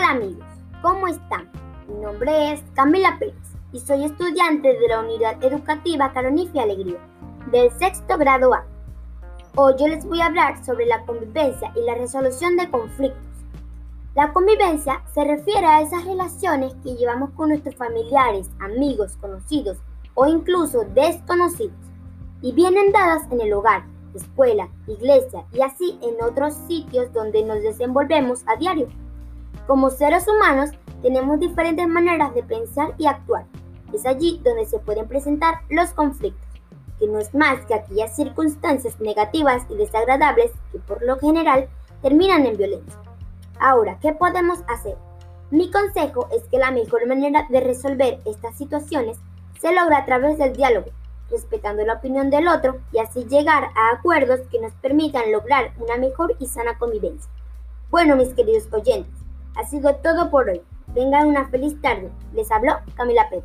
amigos, ¿cómo están? Mi nombre es Camila Pérez y soy estudiante de la Unidad Educativa Caronifia Alegría, del sexto grado A. Hoy yo les voy a hablar sobre la convivencia y la resolución de conflictos. La convivencia se refiere a esas relaciones que llevamos con nuestros familiares, amigos, conocidos o incluso desconocidos y vienen dadas en el hogar, escuela, iglesia y así en otros sitios donde nos desenvolvemos a diario. Como seres humanos tenemos diferentes maneras de pensar y actuar. Es allí donde se pueden presentar los conflictos, que no es más que aquellas circunstancias negativas y desagradables que por lo general terminan en violencia. Ahora, ¿qué podemos hacer? Mi consejo es que la mejor manera de resolver estas situaciones se logra a través del diálogo, respetando la opinión del otro y así llegar a acuerdos que nos permitan lograr una mejor y sana convivencia. Bueno, mis queridos oyentes, ha sido todo por hoy. Tengan una feliz tarde. Les habló Camila Pérez.